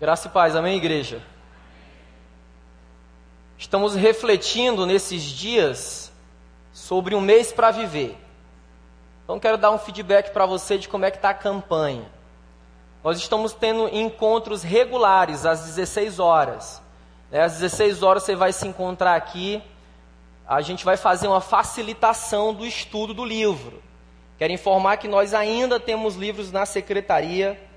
Graça e paz, amém, igreja? Estamos refletindo nesses dias sobre um mês para viver. Então quero dar um feedback para você de como é que está a campanha. Nós estamos tendo encontros regulares às 16 horas. Né? Às 16 horas você vai se encontrar aqui. A gente vai fazer uma facilitação do estudo do livro. Quero informar que nós ainda temos livros na secretaria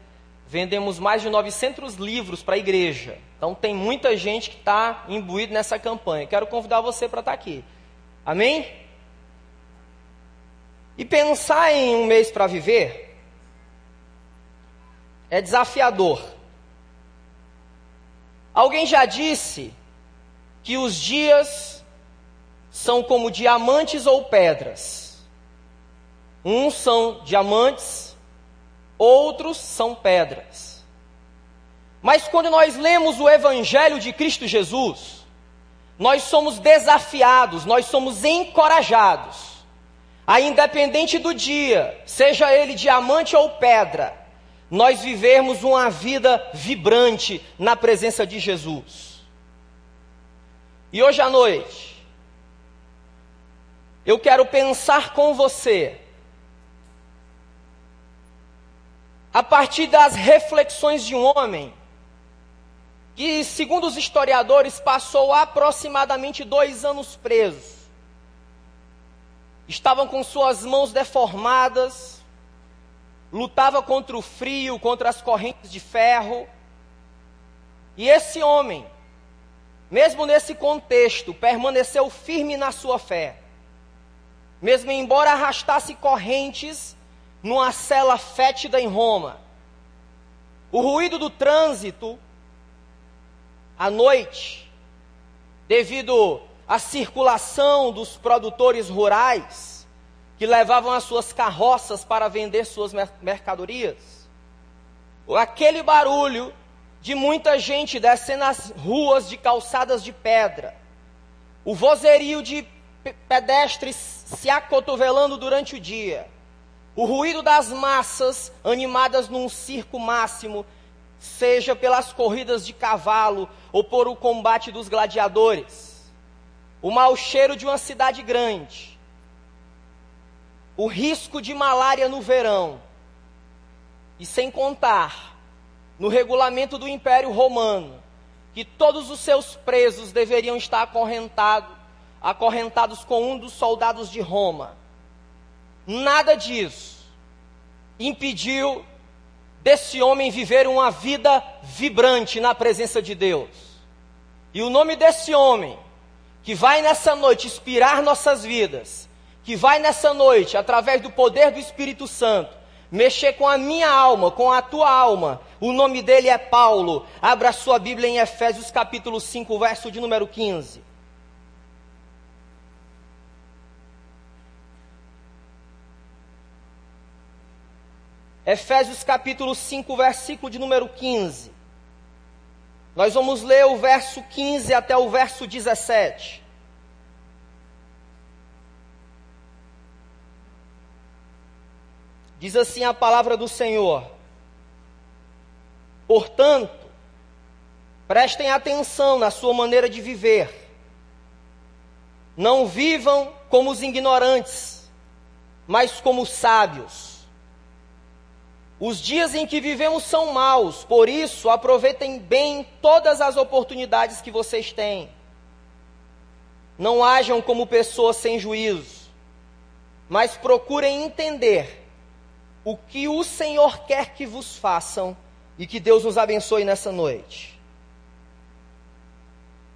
vendemos mais de 900 livros para a igreja. Então tem muita gente que está imbuída nessa campanha. Quero convidar você para estar tá aqui. Amém? E pensar em um mês para viver é desafiador. Alguém já disse que os dias são como diamantes ou pedras. Uns são diamantes outros são pedras. Mas quando nós lemos o Evangelho de Cristo Jesus, nós somos desafiados, nós somos encorajados, a independente do dia, seja ele diamante ou pedra, nós vivermos uma vida vibrante na presença de Jesus. E hoje à noite, eu quero pensar com você a partir das reflexões de um homem que, segundo os historiadores, passou aproximadamente dois anos preso. Estavam com suas mãos deformadas, lutava contra o frio, contra as correntes de ferro. E esse homem, mesmo nesse contexto, permaneceu firme na sua fé. Mesmo embora arrastasse correntes numa cela fétida em Roma. O ruído do trânsito à noite, devido à circulação dos produtores rurais que levavam as suas carroças para vender suas mercadorias, aquele barulho de muita gente descendo as ruas de calçadas de pedra, o vozerio de pedestres se acotovelando durante o dia, o ruído das massas animadas num circo máximo, seja pelas corridas de cavalo ou por o combate dos gladiadores. O mau cheiro de uma cidade grande. O risco de malária no verão. E sem contar no regulamento do Império Romano, que todos os seus presos deveriam estar acorrentado, acorrentados com um dos soldados de Roma Nada disso impediu desse homem viver uma vida vibrante na presença de Deus. E o nome desse homem, que vai nessa noite inspirar nossas vidas, que vai nessa noite, através do poder do Espírito Santo, mexer com a minha alma, com a tua alma, o nome dele é Paulo. Abra sua Bíblia em Efésios capítulo 5, verso de número 15. Efésios capítulo 5, versículo de número 15. Nós vamos ler o verso 15 até o verso 17. Diz assim a palavra do Senhor: Portanto, prestem atenção na sua maneira de viver. Não vivam como os ignorantes, mas como sábios os dias em que vivemos são maus, por isso aproveitem bem todas as oportunidades que vocês têm. Não hajam como pessoas sem juízo, mas procurem entender o que o Senhor quer que vos façam e que Deus nos abençoe nessa noite.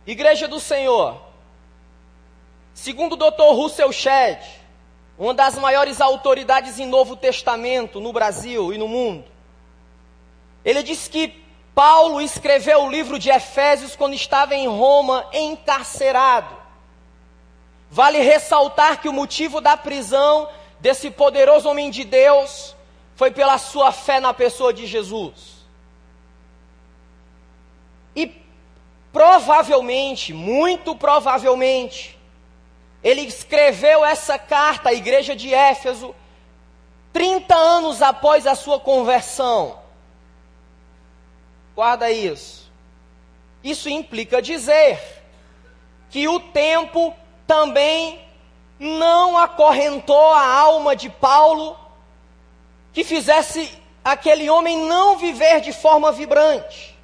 Igreja do Senhor, segundo o Dr. Russell Shedd, uma das maiores autoridades em Novo Testamento no Brasil e no mundo. Ele diz que Paulo escreveu o livro de Efésios quando estava em Roma encarcerado. Vale ressaltar que o motivo da prisão desse poderoso homem de Deus foi pela sua fé na pessoa de Jesus. E provavelmente, muito provavelmente, ele escreveu essa carta à igreja de Éfeso 30 anos após a sua conversão. guarda isso. Isso implica dizer que o tempo também não acorrentou a alma de Paulo, que fizesse aquele homem não viver de forma vibrante.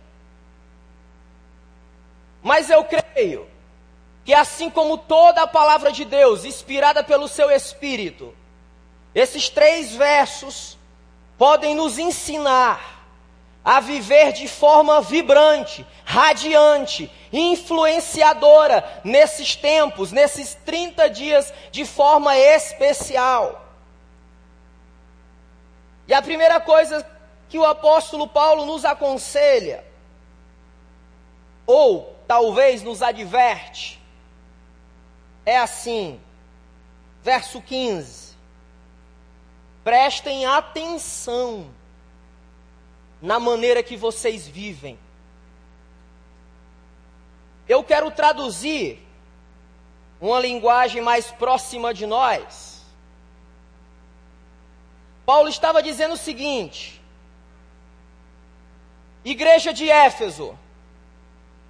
Mas eu creio que, assim como toda a palavra de Deus, inspirada pelo seu Espírito, esses três versos podem nos ensinar a viver de forma vibrante, radiante, influenciadora nesses tempos, nesses 30 dias, de forma especial. E a primeira coisa que o apóstolo Paulo nos aconselha, ou talvez nos adverte, é assim, verso 15: prestem atenção na maneira que vocês vivem. Eu quero traduzir uma linguagem mais próxima de nós. Paulo estava dizendo o seguinte: Igreja de Éfeso,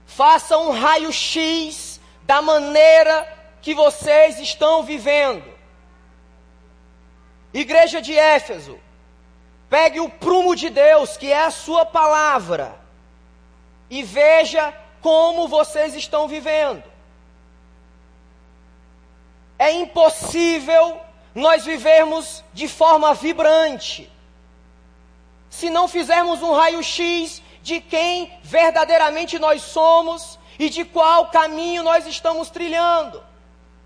faça um raio-x da maneira que vocês estão vivendo. Igreja de Éfeso, Pegue o prumo de Deus, que é a sua palavra, e veja como vocês estão vivendo. É impossível nós vivermos de forma vibrante se não fizermos um raio-x de quem verdadeiramente nós somos e de qual caminho nós estamos trilhando.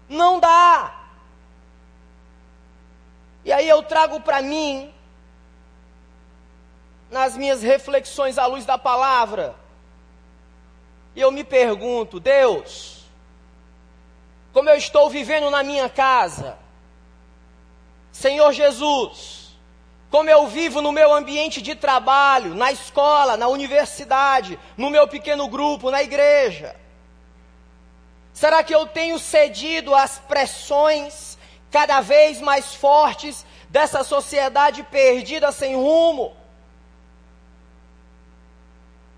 Não dá. E aí eu trago para mim nas minhas reflexões à luz da palavra. E eu me pergunto, Deus, como eu estou vivendo na minha casa? Senhor Jesus, como eu vivo no meu ambiente de trabalho, na escola, na universidade, no meu pequeno grupo, na igreja? Será que eu tenho cedido às pressões cada vez mais fortes dessa sociedade perdida sem rumo?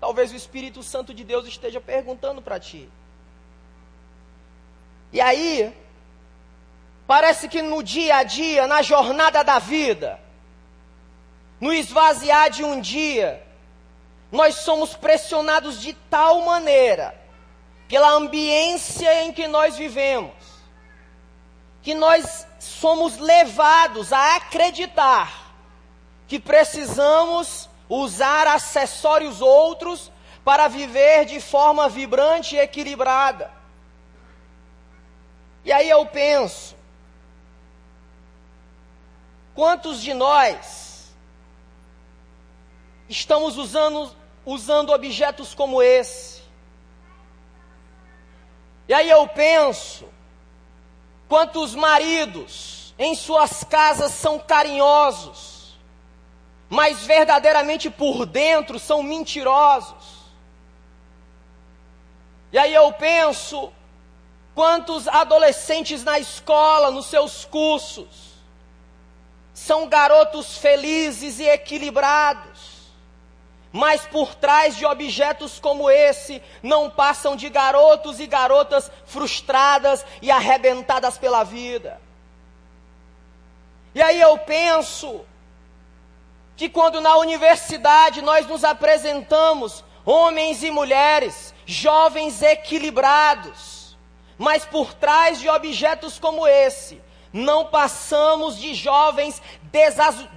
Talvez o Espírito Santo de Deus esteja perguntando para ti. E aí, parece que no dia a dia, na jornada da vida, no esvaziar de um dia, nós somos pressionados de tal maneira, pela ambiência em que nós vivemos, que nós somos levados a acreditar que precisamos usar acessórios outros para viver de forma vibrante e equilibrada. E aí eu penso, quantos de nós estamos usando, usando objetos como esse? E aí eu penso, quantos maridos em suas casas são carinhosos, mas verdadeiramente por dentro são mentirosos. E aí eu penso, quantos adolescentes na escola, nos seus cursos, são garotos felizes e equilibrados, mas por trás de objetos como esse, não passam de garotos e garotas frustradas e arrebentadas pela vida. E aí eu penso, que quando na universidade nós nos apresentamos, homens e mulheres, jovens equilibrados, mas por trás de objetos como esse, não passamos de jovens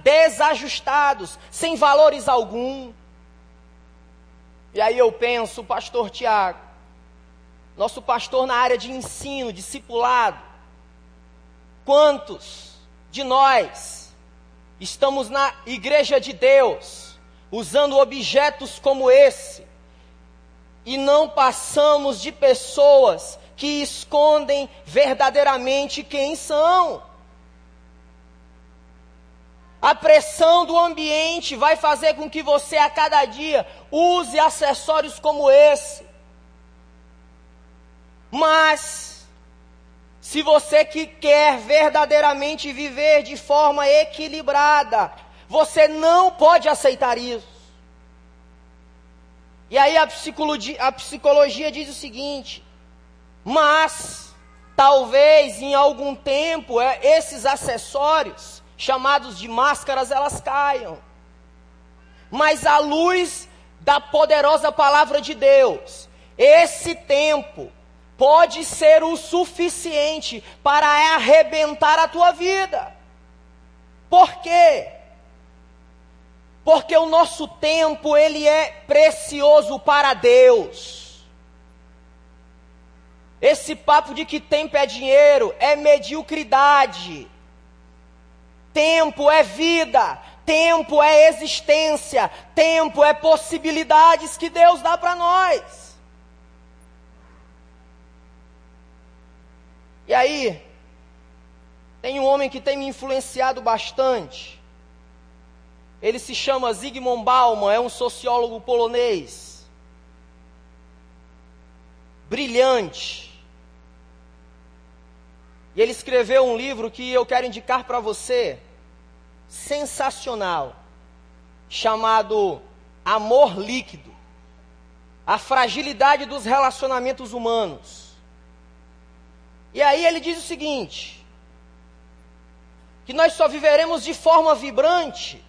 desajustados, sem valores algum. E aí eu penso, pastor Tiago, nosso pastor na área de ensino, discipulado, quantos de nós estamos na igreja de Deus, usando objetos como esse, e não passamos de pessoas que escondem verdadeiramente quem são. A pressão do ambiente vai fazer com que você a cada dia use acessórios como esse. Mas se você que quer verdadeiramente viver de forma equilibrada, você não pode aceitar isso. E aí a psicologia, a psicologia diz o seguinte: mas talvez em algum tempo é, esses acessórios, chamados de máscaras, elas caiam. Mas a luz da poderosa palavra de Deus, esse tempo pode ser o suficiente para arrebentar a tua vida. Por quê? Porque o nosso tempo ele é precioso para Deus. Esse papo de que tempo é dinheiro é mediocridade. Tempo é vida, tempo é existência, tempo é possibilidades que Deus dá para nós. E aí, tem um homem que tem me influenciado bastante. Ele se chama Zygmunt Bauman, é um sociólogo polonês. Brilhante. E ele escreveu um livro que eu quero indicar para você, sensacional, chamado Amor Líquido A Fragilidade dos Relacionamentos Humanos. E aí ele diz o seguinte: que nós só viveremos de forma vibrante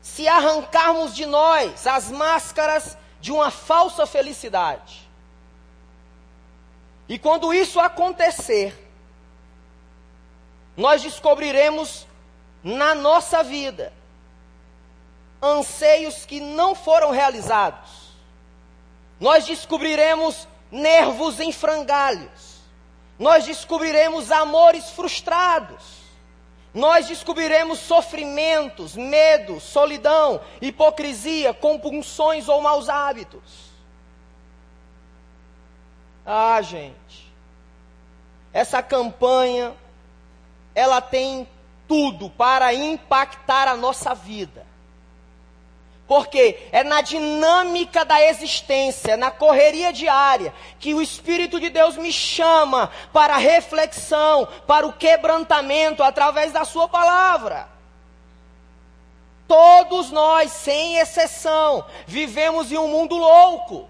se arrancarmos de nós as máscaras de uma falsa felicidade. E quando isso acontecer, nós descobriremos na nossa vida anseios que não foram realizados. Nós descobriremos nervos em frangalhos nós descobriremos amores frustrados, nós descobriremos sofrimentos, medo, solidão, hipocrisia, compulsões ou maus hábitos. Ah, gente, essa campanha, ela tem tudo para impactar a nossa vida. Porque é na dinâmica da existência, na correria diária, que o Espírito de Deus me chama para a reflexão, para o quebrantamento através da Sua palavra. Todos nós, sem exceção, vivemos em um mundo louco.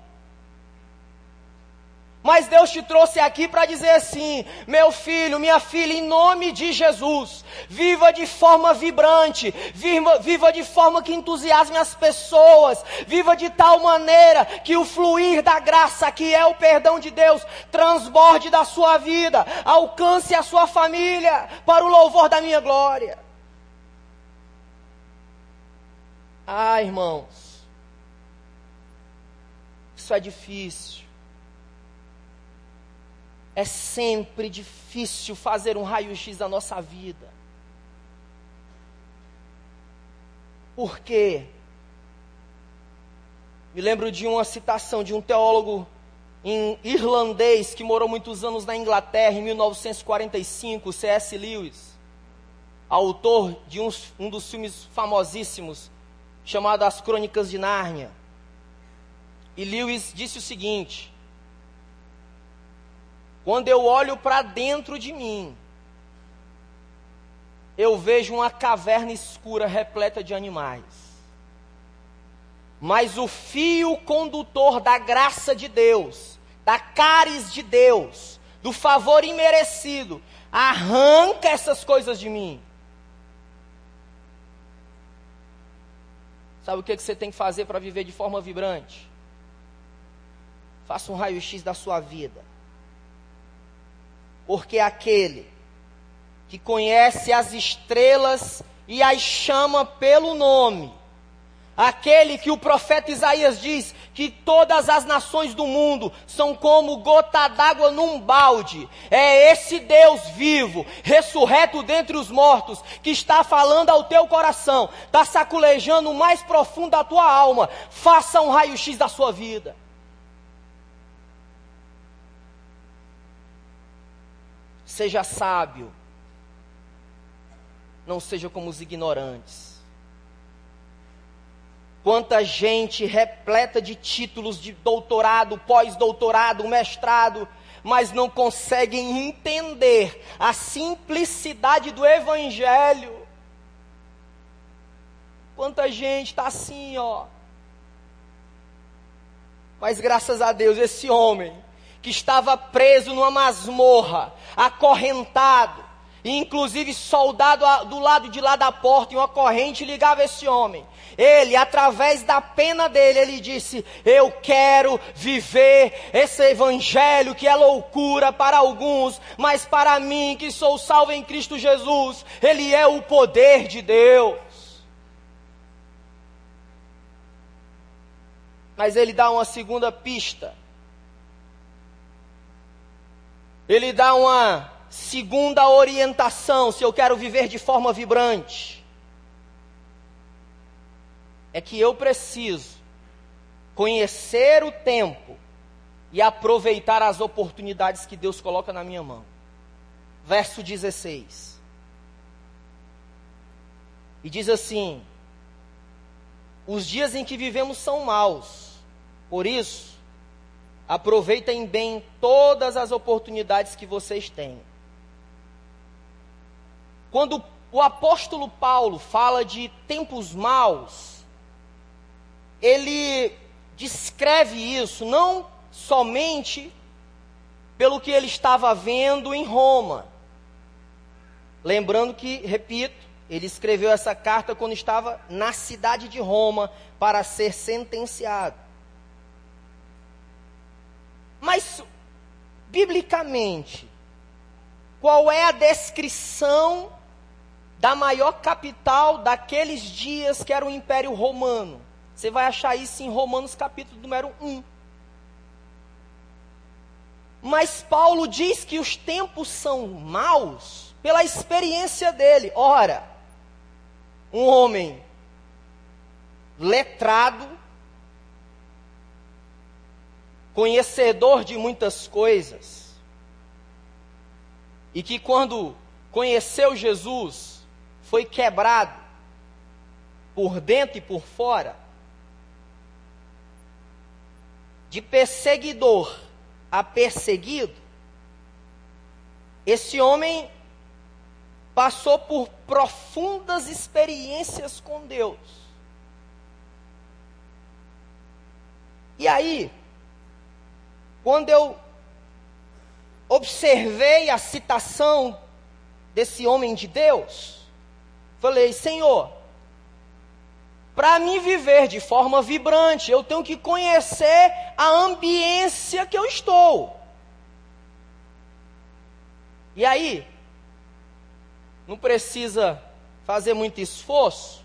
Mas Deus te trouxe aqui para dizer assim: meu filho, minha filha, em nome de Jesus, viva de forma vibrante, viva, viva de forma que entusiasme as pessoas, viva de tal maneira que o fluir da graça, que é o perdão de Deus, transborde da sua vida, alcance a sua família, para o louvor da minha glória. Ah, irmãos, isso é difícil. É sempre difícil fazer um raio-x da nossa vida. Por quê? Me lembro de uma citação de um teólogo irlandês que morou muitos anos na Inglaterra, em 1945, C.S. Lewis, autor de um, um dos filmes famosíssimos, chamado As Crônicas de Nárnia. E Lewis disse o seguinte: quando eu olho para dentro de mim, eu vejo uma caverna escura repleta de animais. Mas o fio condutor da graça de Deus, da caris de Deus, do favor imerecido, arranca essas coisas de mim. Sabe o que você tem que fazer para viver de forma vibrante? Faça um raio-x da sua vida porque aquele que conhece as estrelas e as chama pelo nome, aquele que o profeta Isaías diz que todas as nações do mundo são como gota d'água num balde, é esse Deus vivo, ressurreto dentre os mortos, que está falando ao teu coração, está saculejando o mais profundo da tua alma. Faça um raio-x da sua vida. Seja sábio. Não seja como os ignorantes. Quanta gente repleta de títulos de doutorado, pós-doutorado, mestrado, mas não conseguem entender a simplicidade do Evangelho. Quanta gente está assim, ó. Mas graças a Deus, esse homem que estava preso numa masmorra, acorrentado, e inclusive soldado do lado de lá da porta, e uma corrente ligava esse homem. Ele, através da pena dele, ele disse: Eu quero viver esse evangelho que é loucura para alguns, mas para mim, que sou salvo em Cristo Jesus, ele é o poder de Deus. Mas ele dá uma segunda pista. Ele dá uma segunda orientação se eu quero viver de forma vibrante. É que eu preciso conhecer o tempo e aproveitar as oportunidades que Deus coloca na minha mão. Verso 16. E diz assim: Os dias em que vivemos são maus por isso, aproveitem bem todas as oportunidades que vocês têm. Quando o apóstolo Paulo fala de tempos maus, ele descreve isso não somente pelo que ele estava vendo em Roma. Lembrando que, repito, ele escreveu essa carta quando estava na cidade de Roma para ser sentenciado. Mas, biblicamente, qual é a descrição da maior capital daqueles dias que era o Império Romano? Você vai achar isso em Romanos capítulo número 1. Mas Paulo diz que os tempos são maus pela experiência dele. Ora, um homem letrado, conhecedor de muitas coisas, e que quando conheceu Jesus, foi quebrado por dentro e por fora, de perseguidor a perseguido, esse homem passou por profundas experiências com Deus. E aí, quando eu observei a citação desse homem de Deus, falei: Senhor, para me viver de forma vibrante, eu tenho que conhecer a ambiência que eu estou. E aí, não precisa fazer muito esforço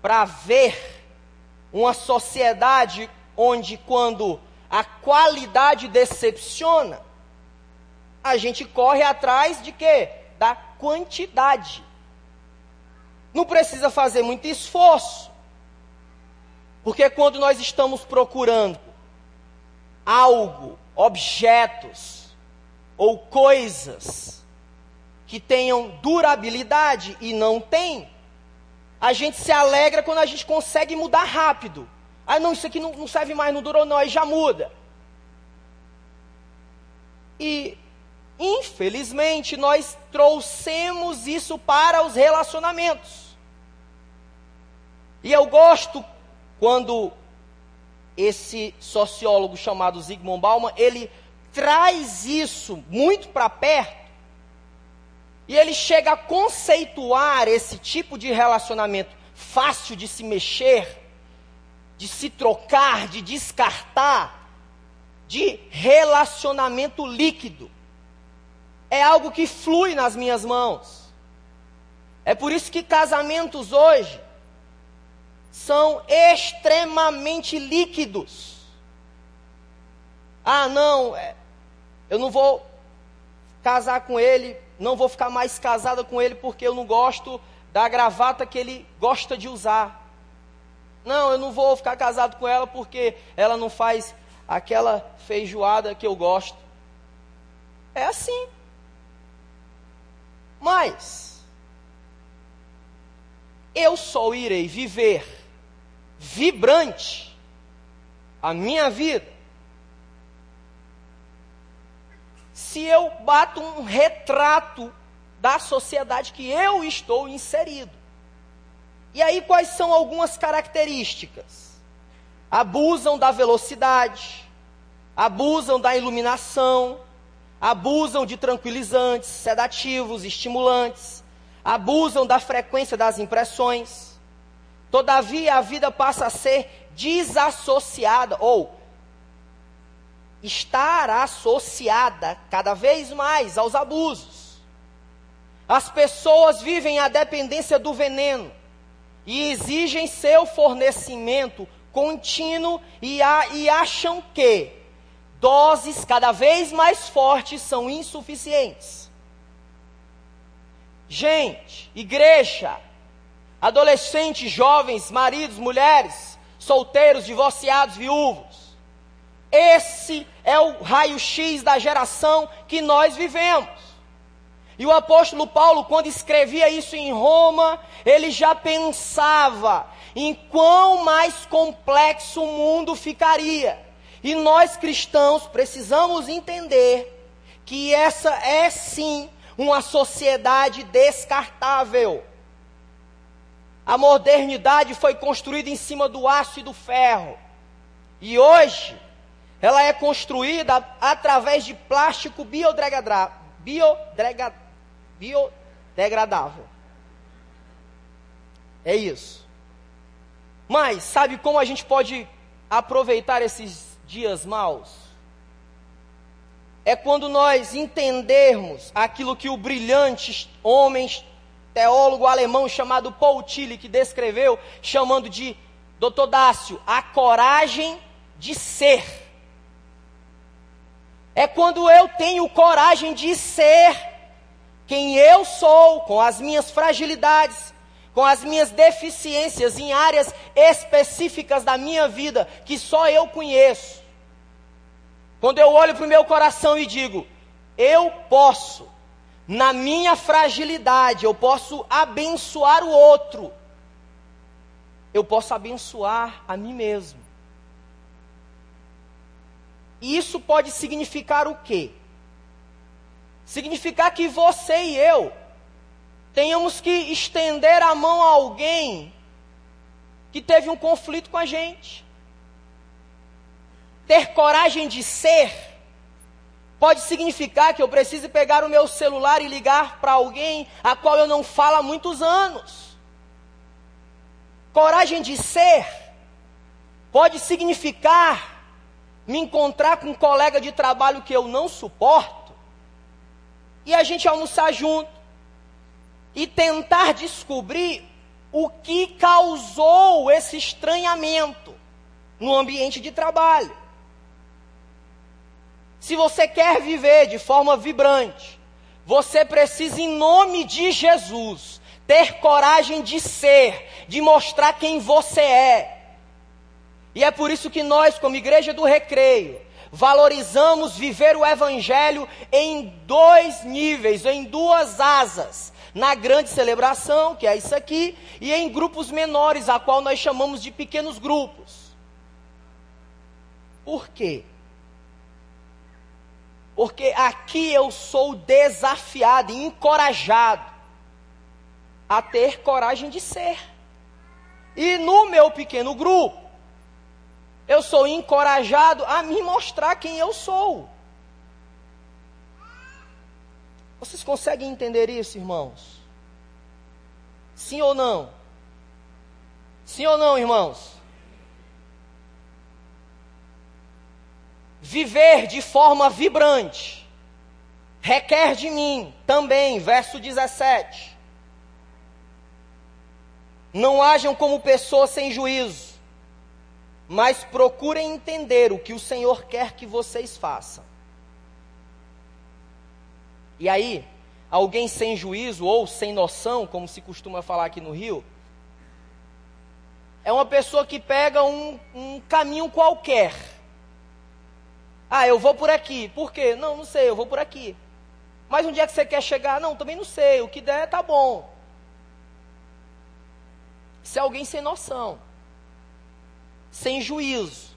para ver uma sociedade onde, quando a qualidade decepciona, a gente corre atrás de quê? Da quantidade. Não precisa fazer muito esforço. Porque quando nós estamos procurando algo, objetos ou coisas que tenham durabilidade e não tem, a gente se alegra quando a gente consegue mudar rápido. Ah, não, isso aqui não, não serve mais, não durou não, aí já muda. E, infelizmente, nós trouxemos isso para os relacionamentos. E eu gosto quando esse sociólogo chamado Zygmunt Bauman, ele traz isso muito para perto e ele chega a conceituar esse tipo de relacionamento fácil de se mexer, de se trocar, de descartar, de relacionamento líquido. É algo que flui nas minhas mãos. É por isso que casamentos hoje são extremamente líquidos. Ah, não, é, eu não vou casar com ele, não vou ficar mais casada com ele porque eu não gosto da gravata que ele gosta de usar. Não, eu não vou ficar casado com ela porque ela não faz aquela feijoada que eu gosto. É assim. Mas eu só irei viver vibrante a minha vida se eu bato um retrato da sociedade que eu estou inserido. E aí, quais são algumas características? abusam da velocidade, abusam da iluminação, abusam de tranquilizantes, sedativos, estimulantes, abusam da frequência das impressões. Todavia, a vida passa a ser desassociada ou estar associada cada vez mais aos abusos. As pessoas vivem a dependência do veneno e exigem seu fornecimento contínuo e, a, e acham que doses cada vez mais fortes são insuficientes. Gente, igreja, adolescentes, jovens, maridos, mulheres, solteiros, divorciados, viúvos. Esse é o raio-x da geração que nós vivemos. E o apóstolo Paulo, quando escrevia isso em Roma, ele já pensava em quão mais complexo o mundo ficaria. E nós cristãos precisamos entender que essa é sim uma sociedade descartável. A modernidade foi construída em cima do aço e do ferro. E hoje, ela é construída através de plástico biodegradável. Biodegradável. É isso. Mas, sabe como a gente pode aproveitar esses dias maus? É quando nós entendermos aquilo que o brilhante homem, teólogo alemão chamado Paul Tillich descreveu, chamando de, doutor Dácio, a coragem de ser. É quando eu tenho coragem de ser quem eu sou, com as minhas fragilidades, com as minhas deficiências em áreas específicas da minha vida que só eu conheço. Quando eu olho para o meu coração e digo, eu posso, na minha fragilidade, eu posso abençoar o outro, eu posso abençoar a mim mesmo. E isso pode significar o quê? Significar que você e eu tenhamos que estender a mão a alguém que teve um conflito com a gente. Ter coragem de ser pode significar que eu precise pegar o meu celular e ligar para alguém a qual eu não falo há muitos anos. Coragem de ser pode significar me encontrar com um colega de trabalho que eu não suporto e a gente almoçar junto e tentar descobrir o que causou esse estranhamento no ambiente de trabalho. Se você quer viver de forma vibrante, você precisa, em nome de Jesus, ter coragem de ser, de mostrar quem você é. E é por isso que nós, como Igreja do Recreio, valorizamos viver o Evangelho em dois níveis, em duas asas na grande celebração, que é isso aqui, e em grupos menores, a qual nós chamamos de pequenos grupos. Por quê? Porque aqui eu sou desafiado e encorajado a ter coragem de ser. E no meu pequeno grupo, eu sou encorajado a me mostrar quem eu sou. Vocês conseguem entender isso, irmãos? Sim ou não? Sim ou não, irmãos? Viver de forma vibrante requer de mim também, verso 17. Não hajam como pessoas sem juízo, mas procurem entender o que o Senhor quer que vocês façam. E aí, alguém sem juízo ou sem noção, como se costuma falar aqui no Rio, é uma pessoa que pega um, um caminho qualquer. Ah, eu vou por aqui. Por quê? Não, não sei, eu vou por aqui. Mas onde é que você quer chegar? Não, também não sei. O que der, tá bom. Isso é alguém sem noção, sem juízo.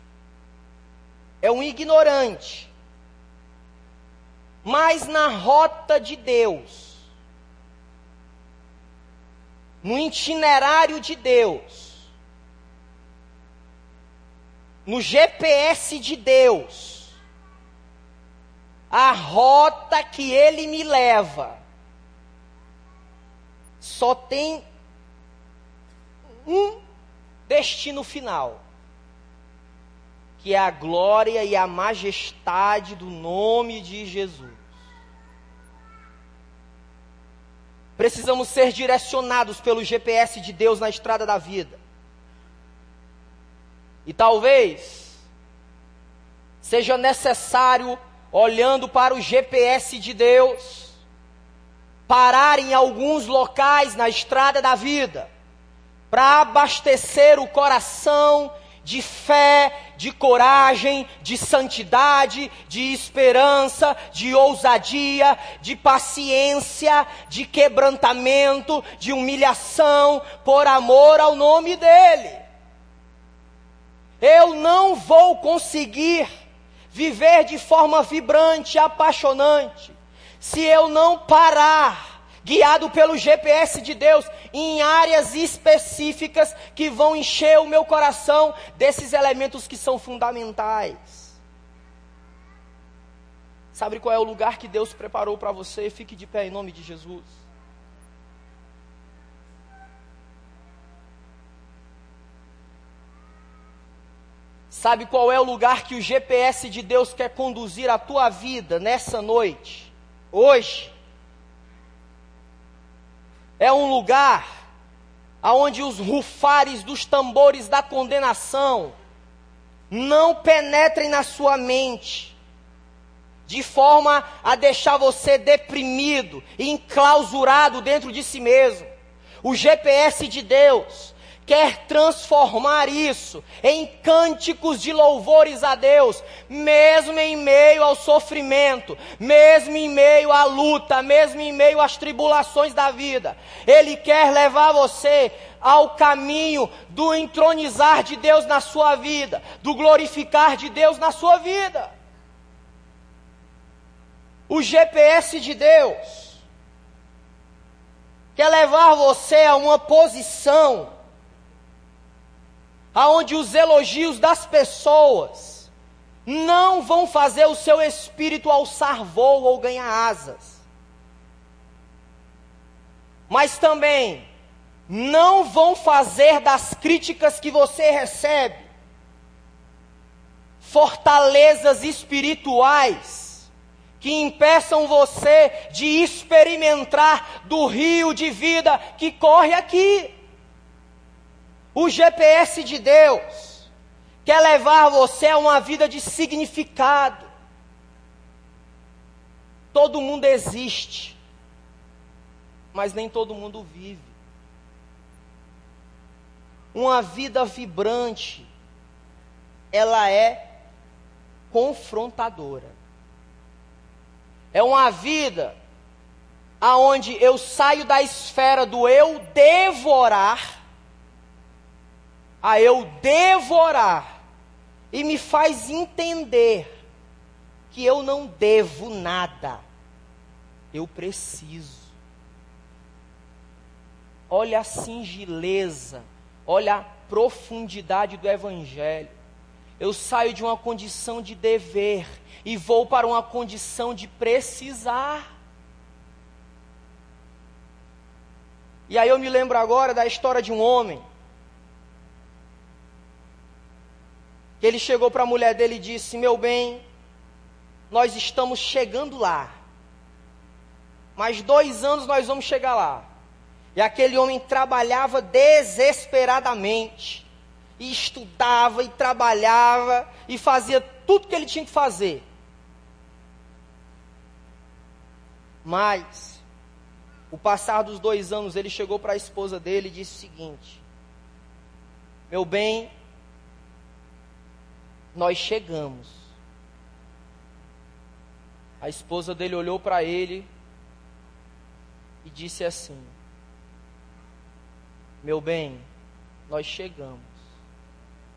É um ignorante mas na rota de Deus, no itinerário de Deus. no GPS de Deus, a rota que ele me leva, só tem um destino final, que é a glória e a majestade do nome de Jesus. Precisamos ser direcionados pelo GPS de Deus na estrada da vida. E talvez seja necessário, olhando para o GPS de Deus, parar em alguns locais na estrada da vida, para abastecer o coração de fé, de coragem, de santidade, de esperança, de ousadia, de paciência, de quebrantamento, de humilhação, por amor ao nome dEle. Eu não vou conseguir viver de forma vibrante, apaixonante, se eu não parar guiado pelo GPS de Deus, em áreas específicas que vão encher o meu coração desses elementos que são fundamentais. Sabe qual é o lugar que Deus preparou para você? Fique de pé em nome de Jesus. Sabe qual é o lugar que o GPS de Deus quer conduzir a tua vida nessa noite? Hoje é um lugar aonde os rufares dos tambores da condenação não penetrem na sua mente, de forma a deixar você deprimido, enclausurado dentro de si mesmo. O GPS de Deus quer transformar isso em cânticos de louvores a Deus, mesmo em meio ao sofrimento, mesmo em meio à luta, mesmo em meio às tribulações da vida. Ele quer levar você ao caminho do entronizar de Deus na sua vida, do glorificar de Deus na sua vida. O GPS de Deus quer levar você a uma posição aonde os elogios das pessoas não vão fazer o seu espírito alçar voo ou ganhar asas. Mas também não vão fazer das críticas que você recebe fortalezas espirituais que impeçam você de experimentar do rio de vida que corre aqui. O GPS de Deus quer levar você a uma vida de significado. Todo mundo existe, mas nem todo mundo vive. Uma vida vibrante, ela é confrontadora. É uma vida aonde eu saio da esfera do eu devorar a eu devorar e me faz entender que eu não devo nada, eu preciso. Olha a singeleza, olha a profundidade do Evangelho. Eu saio de uma condição de dever e vou para uma condição de precisar. E aí eu me lembro agora da história de um homem que ele chegou para a mulher dele e disse: Meu bem, nós estamos chegando lá. Mais dois anos nós vamos chegar lá. E aquele homem trabalhava desesperadamente. E estudava, e trabalhava, e fazia tudo que ele tinha que fazer. Mas, o passar dos dois anos, ele chegou para a esposa dele e disse o seguinte: Meu bem, nós chegamos. A esposa dele olhou para ele e disse assim: Meu bem, nós chegamos,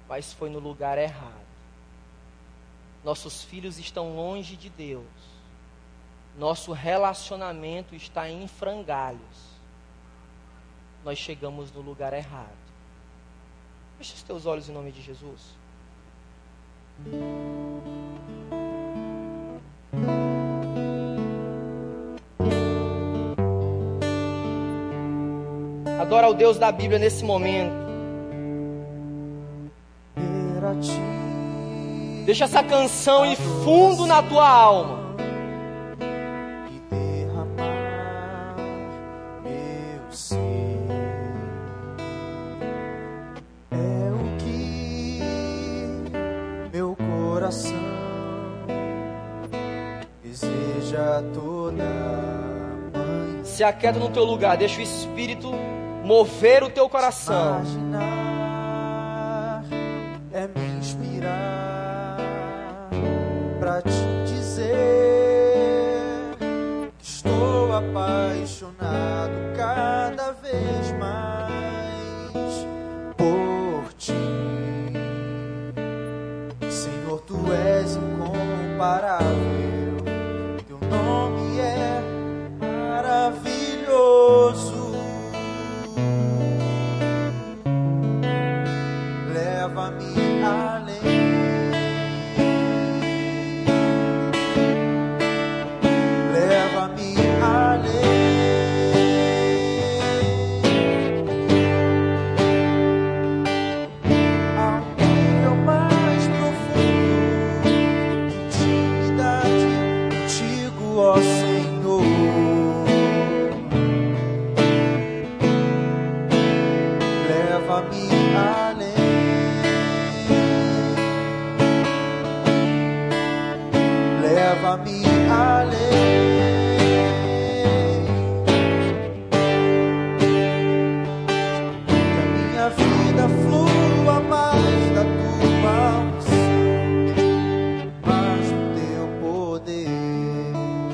mas foi no lugar errado. Nossos filhos estão longe de Deus. Nosso relacionamento está em frangalhos. Nós chegamos no lugar errado. Feche os teus olhos em nome de Jesus. Adora o Deus da Bíblia nesse momento. Deixa essa canção ir fundo na tua alma. Aquieta no teu lugar, deixa o Espírito mover o teu coração.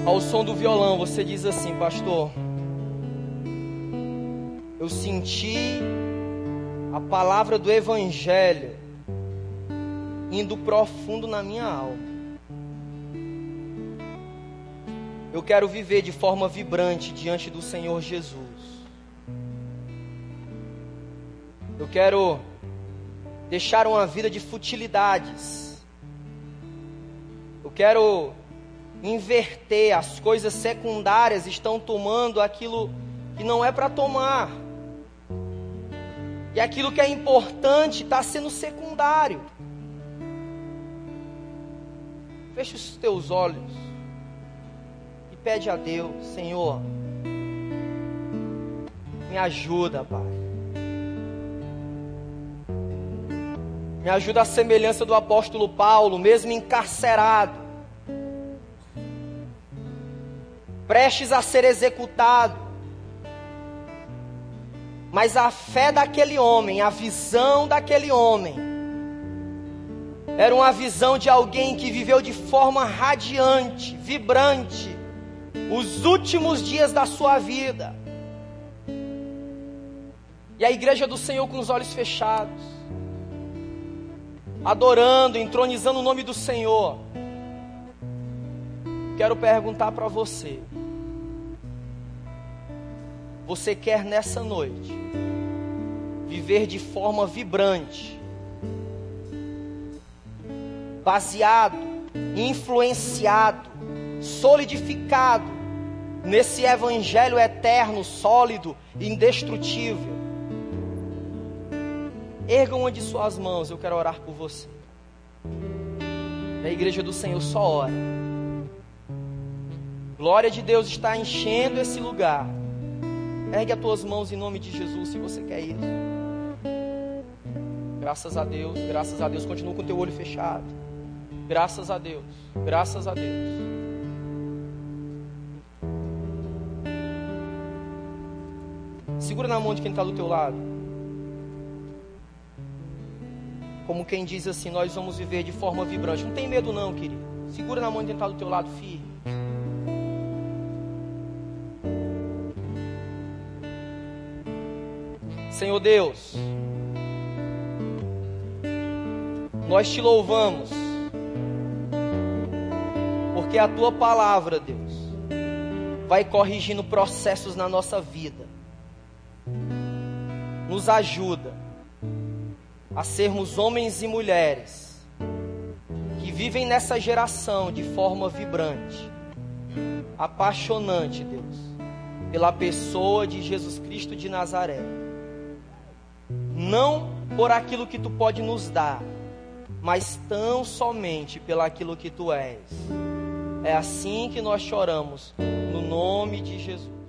Ao som do violão, você diz assim, pastor. Eu senti a palavra do Evangelho indo profundo na minha alma. Eu quero viver de forma vibrante diante do Senhor Jesus. Eu quero deixar uma vida de futilidades. Eu quero inverter, as coisas secundárias estão tomando aquilo que não é para tomar. E aquilo que é importante está sendo secundário. Feche os teus olhos e pede a Deus, Senhor, me ajuda, Pai. Me ajuda a semelhança do apóstolo Paulo, mesmo encarcerado, prestes a ser executado. Mas a fé daquele homem, a visão daquele homem, era uma visão de alguém que viveu de forma radiante, vibrante, os últimos dias da sua vida. E a igreja do Senhor com os olhos fechados, adorando, entronizando o nome do Senhor. Quero perguntar para você: você quer nessa noite viver de forma vibrante, baseado, influenciado, solidificado nesse evangelho eterno, sólido, indestrutível? Erga uma de suas mãos, eu quero orar por você. A igreja do Senhor só ora. Glória de Deus está enchendo esse lugar. Ergue as tuas mãos em nome de Jesus se você quer isso. Graças a Deus, graças a Deus. Continua com o teu olho fechado. Graças a Deus, graças a Deus. Segura na mão de quem está do teu lado. Como quem diz assim, nós vamos viver de forma vibrante. Não tem medo não, querido. Segura na mão de quem está do teu lado, firme. Senhor Deus, nós te louvamos, porque a tua palavra, Deus, vai corrigindo processos na nossa vida, nos ajuda a sermos homens e mulheres vivem nessa geração de forma vibrante, apaixonante, Deus, pela pessoa de Jesus Cristo de Nazaré. Não por aquilo que tu pode nos dar, mas tão somente pelo aquilo que tu és. É assim que nós choramos, no nome de Jesus.